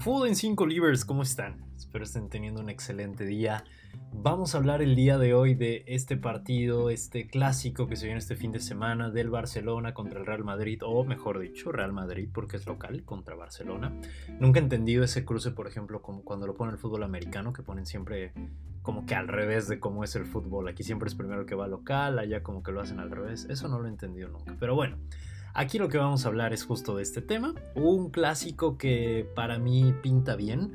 Fútbol en 5 Livers, ¿cómo están? Espero estén teniendo un excelente día. Vamos a hablar el día de hoy de este partido, este clásico que se viene este fin de semana del Barcelona contra el Real Madrid, o mejor dicho, Real Madrid porque es local contra Barcelona. Nunca he entendido ese cruce, por ejemplo, como cuando lo ponen el fútbol americano, que ponen siempre como que al revés de cómo es el fútbol. Aquí siempre es primero que va local, allá como que lo hacen al revés. Eso no lo he entendido nunca. Pero bueno. Aquí lo que vamos a hablar es justo de este tema, un clásico que para mí pinta bien,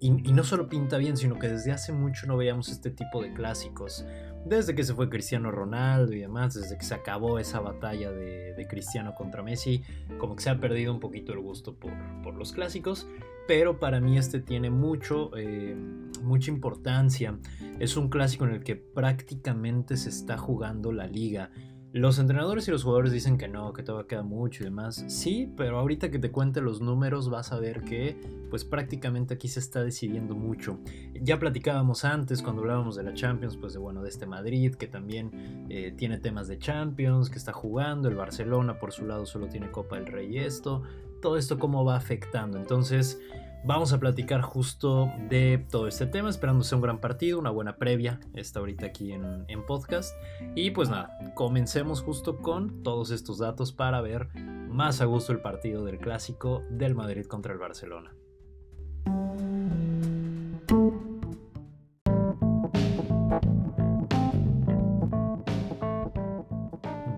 y, no solo pinta bien, sino que desde hace mucho no veíamos este tipo de clásicos, desde que se fue Cristiano Ronaldo y demás, desde que se acabó esa batalla de, Cristiano contra Messi, como que se ha perdido un poquito el gusto por, los clásicos, pero para mí este tiene mucho, eh, mucha importancia, es un clásico en el que prácticamente se está jugando la liga, los entrenadores y los jugadores dicen que no, que todavía queda mucho y demás. Sí, pero ahorita que te cuente los números vas a ver que pues prácticamente aquí se está decidiendo mucho. Ya platicábamos antes cuando hablábamos de la Champions, pues de bueno, de este Madrid que también eh, tiene temas de Champions, que está jugando, el Barcelona por su lado solo tiene Copa del Rey y esto, todo esto cómo va afectando. Entonces, Vamos a platicar justo de todo este tema, esperando sea un gran partido, una buena previa, está ahorita aquí en, en, podcast. Y pues nada, comencemos justo con todos estos datos para ver más a gusto el partido del clásico del Madrid contra el Barcelona.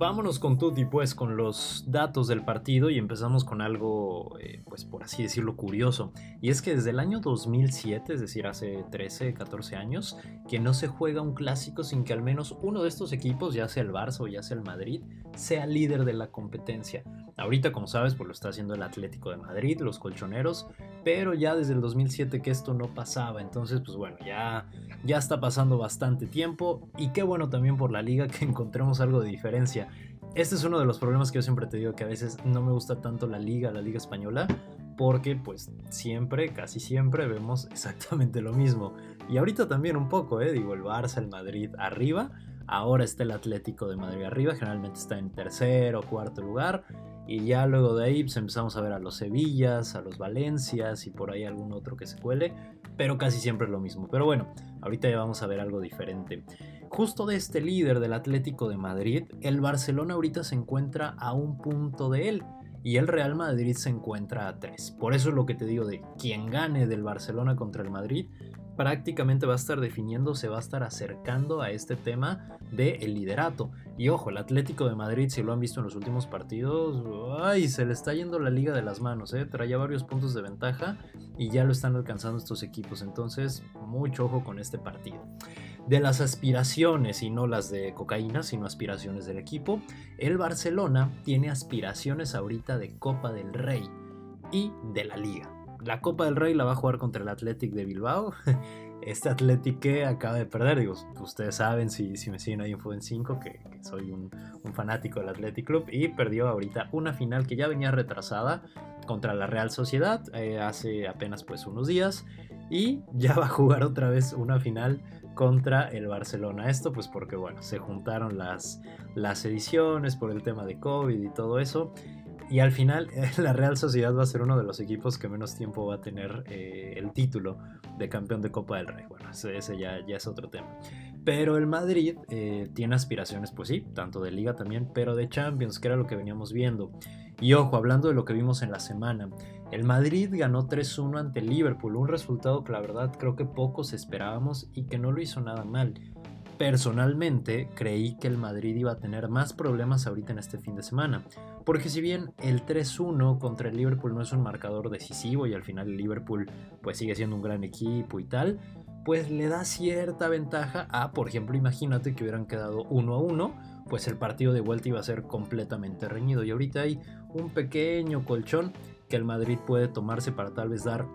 Vámonos con Tutti pues con los datos del partido y empezamos con algo, eh, pues por así decirlo, curioso. Y es que desde el año 2007, es decir, hace 13, 14 años, que no se juega un clásico sin que al menos uno de estos equipos, ya sea el Barça o ya sea el Madrid, sea líder de la competencia. Ahorita, como sabes, pues lo está haciendo el Atlético de Madrid, los colchoneros, pero ya desde el 2007 que esto no pasaba. Entonces, pues bueno, ya, ya está pasando bastante tiempo y qué bueno también por la liga que encontremos algo de diferencia este es uno de los problemas que yo siempre te digo, que a veces no me gusta tanto la liga, la liga española, porque pues siempre, casi siempre vemos exactamente lo mismo. Y ahorita también un poco, ¿eh? Digo, el Barça, el Madrid arriba, ahora está el Atlético de Madrid arriba, generalmente está en tercer o cuarto lugar, y ya luego de ahí pues, empezamos a ver a los Sevillas, a los Valencias y por ahí algún otro que se cuele, pero casi siempre es lo mismo. Pero bueno, ahorita ya vamos a ver algo diferente. Justo de este líder del Atlético de Madrid, el Barcelona ahorita se encuentra a un punto de él y el Real Madrid se encuentra a tres. Por eso es lo que te digo de quien gane del Barcelona contra el Madrid prácticamente va a estar definiendo, se va a estar acercando a este tema del liderato. Y ojo, el Atlético de Madrid, si lo han visto en los últimos partidos, ay, se le está yendo la liga de las manos, ¿eh? traía varios puntos de ventaja y ya lo están alcanzando estos equipos. Entonces, mucho ojo con este partido de las aspiraciones y no las de cocaína, sino aspiraciones del equipo, el Barcelona tiene aspiraciones ahorita de Copa del Rey y de la Liga. La Copa del Rey la va a jugar contra el Athletic de Bilbao. Este Athletic que acaba de perder, digo, ustedes saben si, si me siguen ahí en Fuden 5 que, soy un, fanático del Athletic Club y perdió ahorita una final que ya venía retrasada contra la Real Sociedad eh, hace apenas pues unos días y ya va a jugar otra vez una final contra el Barcelona. Esto pues porque bueno, se juntaron las, las ediciones por el tema de COVID y todo eso. Y al final la Real Sociedad va a ser uno de los equipos que menos tiempo va a tener eh, el título de campeón de Copa del Rey. Bueno, ese, ya, ya, es otro tema. Pero el Madrid eh, tiene aspiraciones, pues sí, tanto de liga también, pero de Champions, que era lo que veníamos viendo. Y ojo, hablando de lo que vimos en la semana, el Madrid ganó 3-1 ante Liverpool, un resultado que la verdad creo que pocos esperábamos y que no lo hizo nada mal. Personalmente creí que el Madrid iba a tener más problemas ahorita en este fin de semana, porque si bien el 3-1 contra el Liverpool no es un marcador decisivo y al final el Liverpool pues sigue siendo un gran equipo y tal, pues le da cierta ventaja a, por ejemplo, imagínate que hubieran quedado 1 a 1, pues el partido de vuelta iba a ser completamente reñido y ahorita hay un pequeño colchón que el Madrid puede tomarse para tal vez dar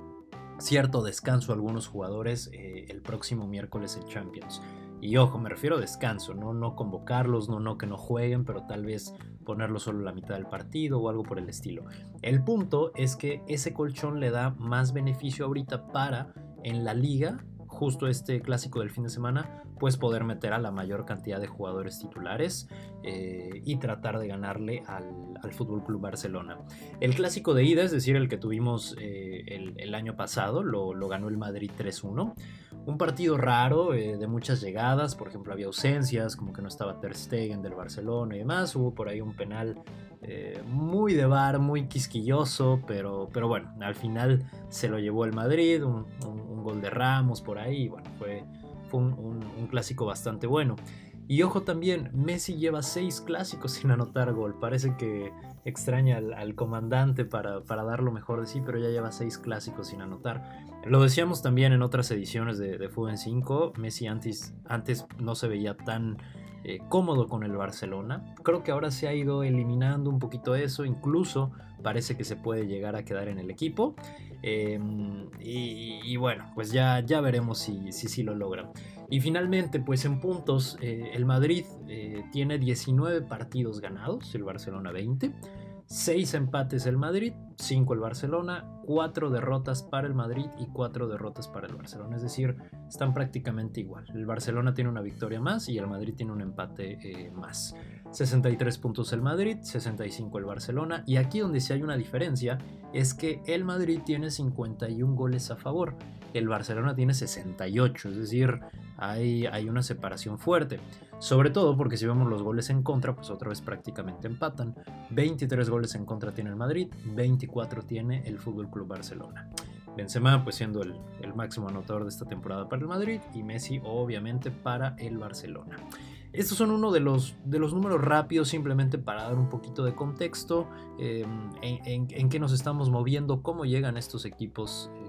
cierto descanso a algunos jugadores eh, el próximo miércoles en Champions. Y ojo, me refiero a descanso, no, no convocarlos, no, no que no jueguen, pero tal vez ponerlo solo la mitad del partido o algo por el estilo. El punto es que ese colchón le da más beneficio ahorita para en la liga justo este clásico del fin de semana, pues poder meter a la mayor cantidad de jugadores titulares eh, y tratar de ganarle al, al Fútbol Club Barcelona. El clásico de ida, es decir, el que tuvimos eh, el, año pasado, lo, ganó el Madrid 3-1. Un partido raro, eh, de muchas llegadas, por ejemplo, había ausencias, como que no estaba Ter Stegen del Barcelona y demás. Hubo por ahí un penal muy de bar, muy quisquilloso, pero, pero bueno, al final se lo llevó el Madrid, un, gol de Ramos por ahí, bueno, fue, fue un clásico bastante bueno. Y ojo también, Messi lleva seis clásicos sin anotar gol. Parece que extraña al, comandante para, dar lo mejor de sí, pero ya lleva seis clásicos sin anotar. Lo decíamos también en otras ediciones de, de Fútbol 5. Messi antes, antes no se veía tan eh, cómodo con el Barcelona. Creo que ahora se ha ido eliminando un poquito eso. Incluso parece que se puede llegar a quedar en el equipo. Em, y, bueno, pues ya, ya veremos si sí si, lo logra. Y finalmente, pues en puntos, eh, el Madrid eh, tiene 19 partidos ganados, el Barcelona 20. 6 empates el Madrid, 5 el Barcelona, 4 derrotas para el Madrid y 4 derrotas para el Barcelona. Es decir, están prácticamente igual. El Barcelona tiene una victoria más y el Madrid tiene un empate eh, más. 63 puntos el Madrid, 65 el Barcelona. Y aquí donde sí hay una diferencia es que el Madrid tiene 51 goles a favor, el Barcelona tiene 68. Es decir, hay, una separación fuerte. Sobre todo porque si vemos los goles en contra, pues otra vez prácticamente empatan. 23 goles en contra tiene el Madrid, 24 tiene el Fútbol Club Barcelona. Benzema pues siendo el, máximo anotador de esta temporada para el Madrid y Messi obviamente para el Barcelona. Estos son uno de los, números rápidos simplemente para dar un poquito de contexto em, en, qué nos estamos moviendo, cómo llegan estos equipos eh,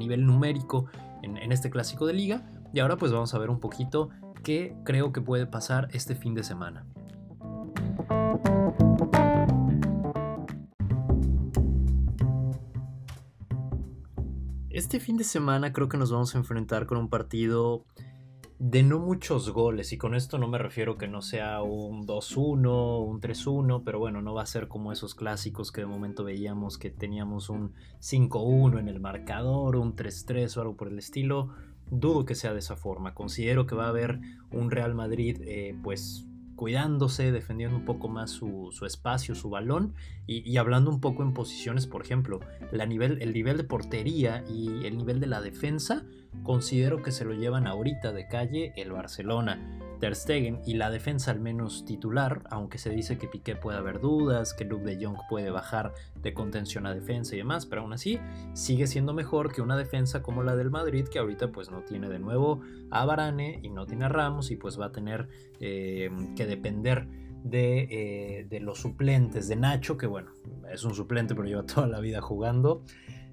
nivel numérico en, en este clásico de liga. Y ahora pues vamos a ver un poquito qué creo que puede pasar este fin de semana. Este fin de semana creo que nos vamos a enfrentar con un partido de no muchos goles, y con esto no me refiero que no sea un 2-1, un 3-1, pero bueno, no va a ser como esos clásicos que de momento veíamos que teníamos un 5-1 en el marcador, un 3-3 o algo por el estilo. Dudo que sea de esa forma. Considero que va a haber un Real Madrid eh, pues cuidándose, defendiendo un poco más su, espacio, su balón y, hablando un poco en posiciones, por ejemplo, la nivel, el nivel de portería y el nivel de la defensa, considero que se lo llevan ahorita de calle el Barcelona. Ter Stegen y la defensa al menos titular, aunque se dice que Piqué puede haber dudas, que Luke de Jong puede bajar de contención a defensa y demás, pero aún así sigue siendo mejor que una defensa como la del Madrid, que ahorita pues no tiene de nuevo a Varane y no tiene a Ramos y pues va a tener eh, que depender de, eh, de, los suplentes de Nacho, que bueno, es un suplente pero lleva toda la vida jugando.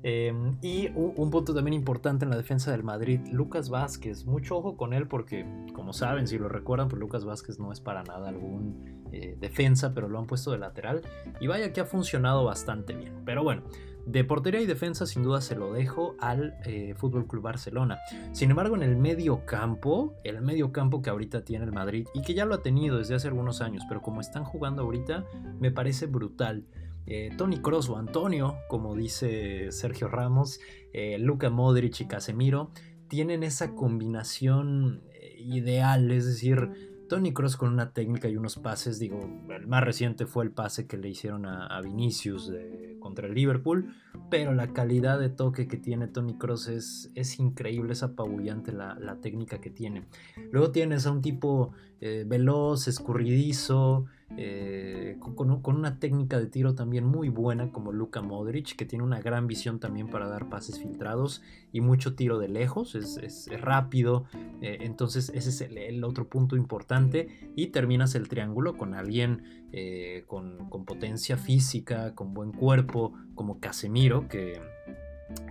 Em, y un, punto también importante en la defensa del Madrid, Lucas Vázquez. Mucho ojo con él porque, como saben, si lo recuerdan, pues Lucas Vázquez no es para nada algún eh, defensa, pero lo han puesto de lateral. Y vaya que ha funcionado bastante bien. Pero bueno, de portería y defensa sin duda se lo dejo al eh, Fútbol Club Barcelona. Sin embargo, en el medio campo, el medio campo que ahorita tiene el Madrid y que ya lo ha tenido desde hace algunos años, pero como están jugando ahorita, me parece brutal. Eh, Tony Cross o Antonio, como dice Sergio Ramos, eh, Luca Modric y Casemiro, tienen esa combinación eh, ideal, es decir, Tony Cross con una técnica y unos pases, digo, el más reciente fue el pase que le hicieron a, Vinicius contra el Liverpool, pero la calidad de toque que tiene Tony Cross es, es increíble, es apabullante la, técnica que tiene. Luego tienes a un tipo veloz, escurridizo, eh, con, una técnica de tiro también muy buena como Luka Modric, que tiene una gran visión también para dar pases filtrados y mucho tiro de lejos, es, rápido, eh, entonces ese es el, otro punto importante y terminas el triángulo con alguien eh, con, potencia física, con buen cuerpo, como Casemiro, que,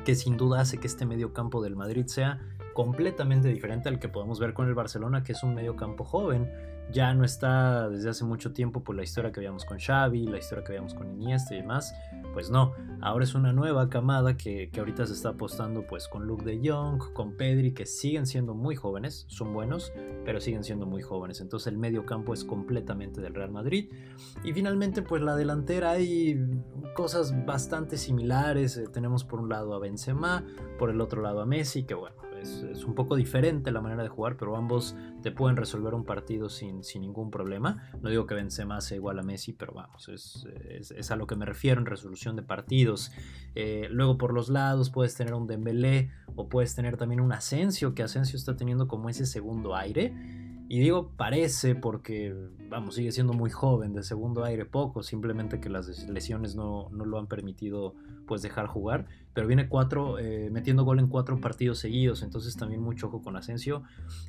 que sin duda hace que este medio campo del Madrid sea completamente diferente al que podemos ver con el Barcelona, que es un medio campo joven ya no está desde hace mucho tiempo por la historia que veíamos con Xavi, la historia que veíamos con Iniesta y demás, pues no, ahora es una nueva camada que, ahorita se está apostando pues con Luke de Jong, con Pedri, que siguen siendo muy jóvenes, son buenos, pero siguen siendo muy jóvenes, entonces el medio campo es completamente del Real Madrid. Y finalmente pues la delantera hay cosas bastante similares, eh, tenemos por un lado a Benzema, por el otro lado a Messi, que bueno, es, un poco diferente la manera de jugar, pero ambos te pueden resolver un partido sin, sin ningún problema. No digo que Benzema sea igual a Messi, pero vamos, es, es a lo que me refiero en resolución de partidos. Eh, luego por los lados puedes tener un Dembélé o puedes tener también un Asensio, que Asensio está teniendo como ese segundo aire. Y digo parece porque, vamos, sigue siendo muy joven, de segundo aire poco, simplemente que las lesiones no, no lo han permitido pues dejar jugar, pero viene cuatro, eh, metiendo gol en cuatro partidos seguidos, entonces también mucho ojo con Asensio.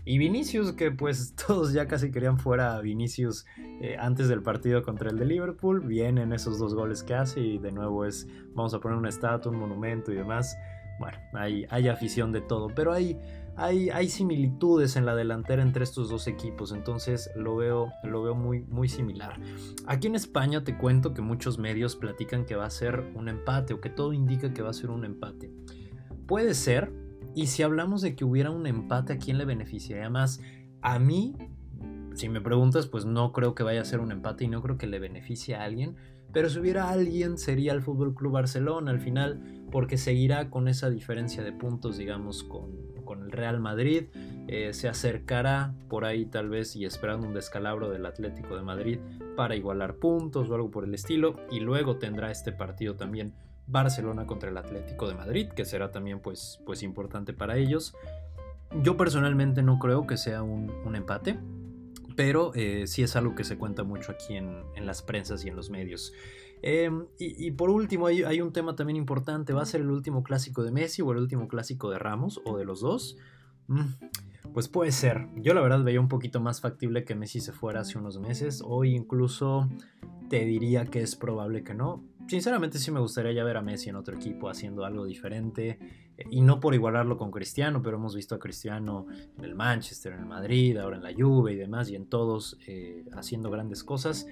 Y Vinicius, que pues todos ya casi querían fuera a Vinicius eh, antes del partido contra el de Liverpool, vienen esos dos goles que hace y de nuevo es, vamos a poner una estatua, un monumento y demás. Bueno, hay, hay afición de todo, pero hay hay, similitudes en la delantera entre estos dos equipos, entonces lo veo, lo veo muy, muy similar. Aquí en España te cuento que muchos medios platican que va a ser un empate o que todo indica que va a ser un empate. Puede ser, y si hablamos de que hubiera un empate, ¿a quién le beneficiaría más? A mí, si me preguntas, pues no creo que vaya a ser un empate y no creo que le beneficie a alguien. Pero si hubiera alguien, sería el Fútbol Club Barcelona al final, porque seguirá con esa diferencia de puntos, digamos, con, con el Real Madrid. Eh, se acercará por ahí tal vez y esperando un descalabro del Atlético de Madrid para igualar puntos o algo por el estilo. Y luego tendrá este partido también Barcelona contra el Atlético de Madrid, que será también pues, pues importante para ellos. Yo personalmente no creo que sea un, empate, pero eh, sí es algo que se cuenta mucho aquí en, en las prensas y en los medios. Em, y, por último, hay, un tema también importante. ¿Va a ser el último clásico de Messi o el último clásico de Ramos o de los dos? Mm, pues puede ser. Yo la verdad veía un poquito más factible que Messi se fuera hace unos meses. Hoy incluso te diría que es probable que no. Sinceramente sí me gustaría ya ver a Messi en otro equipo haciendo algo diferente. Eh, y no por igualarlo con Cristiano, pero hemos visto a Cristiano en el Manchester, en el Madrid, ahora en la Juve y demás, y en todos eh, haciendo grandes cosas.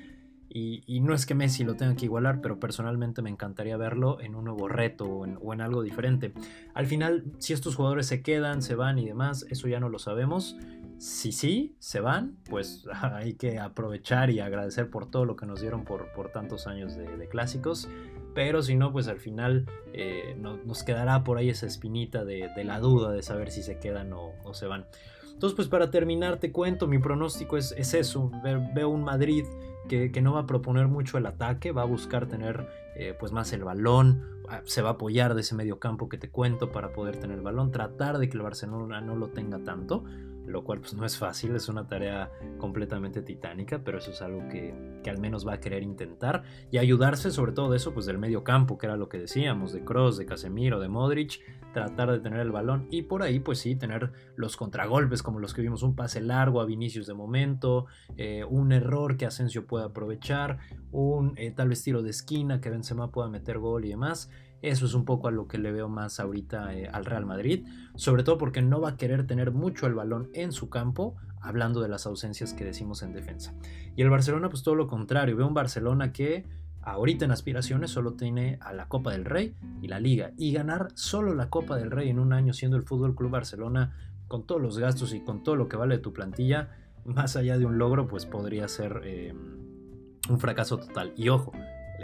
Y, no es que Messi lo tenga que igualar, pero personalmente me encantaría verlo en un nuevo reto o en, algo diferente. Al final, si estos jugadores se quedan, se van y demás, eso ya no lo sabemos. Si sí, se van, pues hay que aprovechar y agradecer por todo lo que nos dieron por, tantos años de, clásicos. Pero si no, pues al final eh, nos quedará por ahí esa espinita de, la duda de saber si se quedan o, se van. Entonces, pues para terminar, te cuento, mi pronóstico es eso. Veo un Madrid que, no va a proponer mucho el ataque, va a buscar tener eh, pues más el balón, ah, se va a apoyar de ese medio campo que te cuento para poder tener el balón, tratar de que el Barcelona no lo tenga tanto lo cual pues no es fácil, es una tarea completamente titánica, pero eso es algo que, al menos va a querer intentar y ayudarse sobre todo de eso pues del medio campo, que era lo que decíamos, de Cross, de Casemiro, de Modric, tratar de tener el balón y por ahí pues sí, tener los contragolpes como los que vimos, un pase largo a Vinicius de momento, eh, un error que Asensio pueda aprovechar, un eh, tal vez de esquina que Benzema pueda meter gol y demás. Eso es un poco a lo que le veo más ahorita eh, al Real Madrid, sobre todo porque no va a querer tener mucho el balón en su campo, hablando de las ausencias que decimos en defensa. Y el Barcelona, pues todo lo contrario, veo un Barcelona que ahorita en aspiraciones solo tiene a la Copa del Rey y la Liga, y ganar solo la Copa del Rey en un año siendo el Fútbol Club Barcelona, con todos los gastos y con todo lo que vale tu plantilla, más allá de un logro, pues podría ser eh, un fracaso total. Y ojo,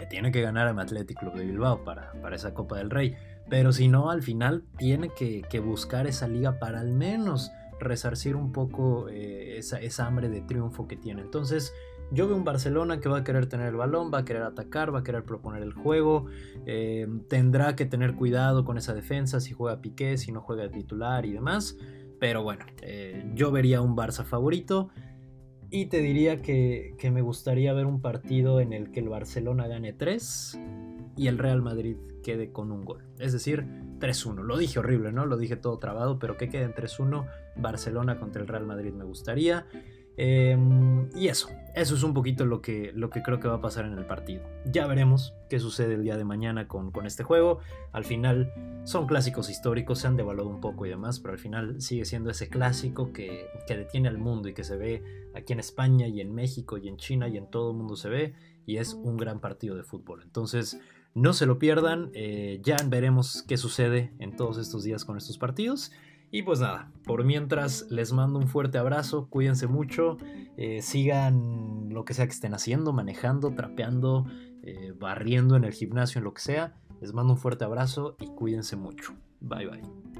tiene que ganar al Athletic Club de Bilbao para, para esa Copa del Rey. Pero si no, al final tiene que, buscar esa liga para al menos resarcir un poco eh, esa, hambre de triunfo que tiene. Entonces, yo veo un Barcelona que va a querer tener el balón, va a querer atacar, va a querer proponer el juego, eh, tendrá que tener cuidado con esa defensa, si juega Piqué, si no juega titular y demás. Pero bueno, eh, yo vería un Barça favorito. Y te diría que, me gustaría ver un partido en el que el Barcelona gane 3 y el Real Madrid quede con un gol. Es decir, 3-1. Lo dije horrible, ¿no? Lo dije todo trabado, pero que quede en 3-1 Barcelona contra el Real Madrid me gustaría. Em, y eso, eso es un poquito lo que, lo que creo que va a pasar en el partido. Ya veremos qué sucede el día de mañana con, con este juego. Al final son clásicos históricos, se han devaluado un poco y demás, pero al final sigue siendo ese clásico que, que detiene al mundo y que se ve aquí en España y en México y en China y en todo el mundo se ve y es un gran partido de fútbol. Entonces, no se lo pierdan, eh, ya veremos qué sucede en todos estos días con estos partidos. Y pues nada, por mientras les mando un fuerte abrazo, cuídense mucho, eh, sigan lo que sea que estén haciendo, manejando, trapeando, eh, barriendo en el gimnasio, en lo que sea. Les mando un fuerte abrazo y cuídense mucho. Bye bye.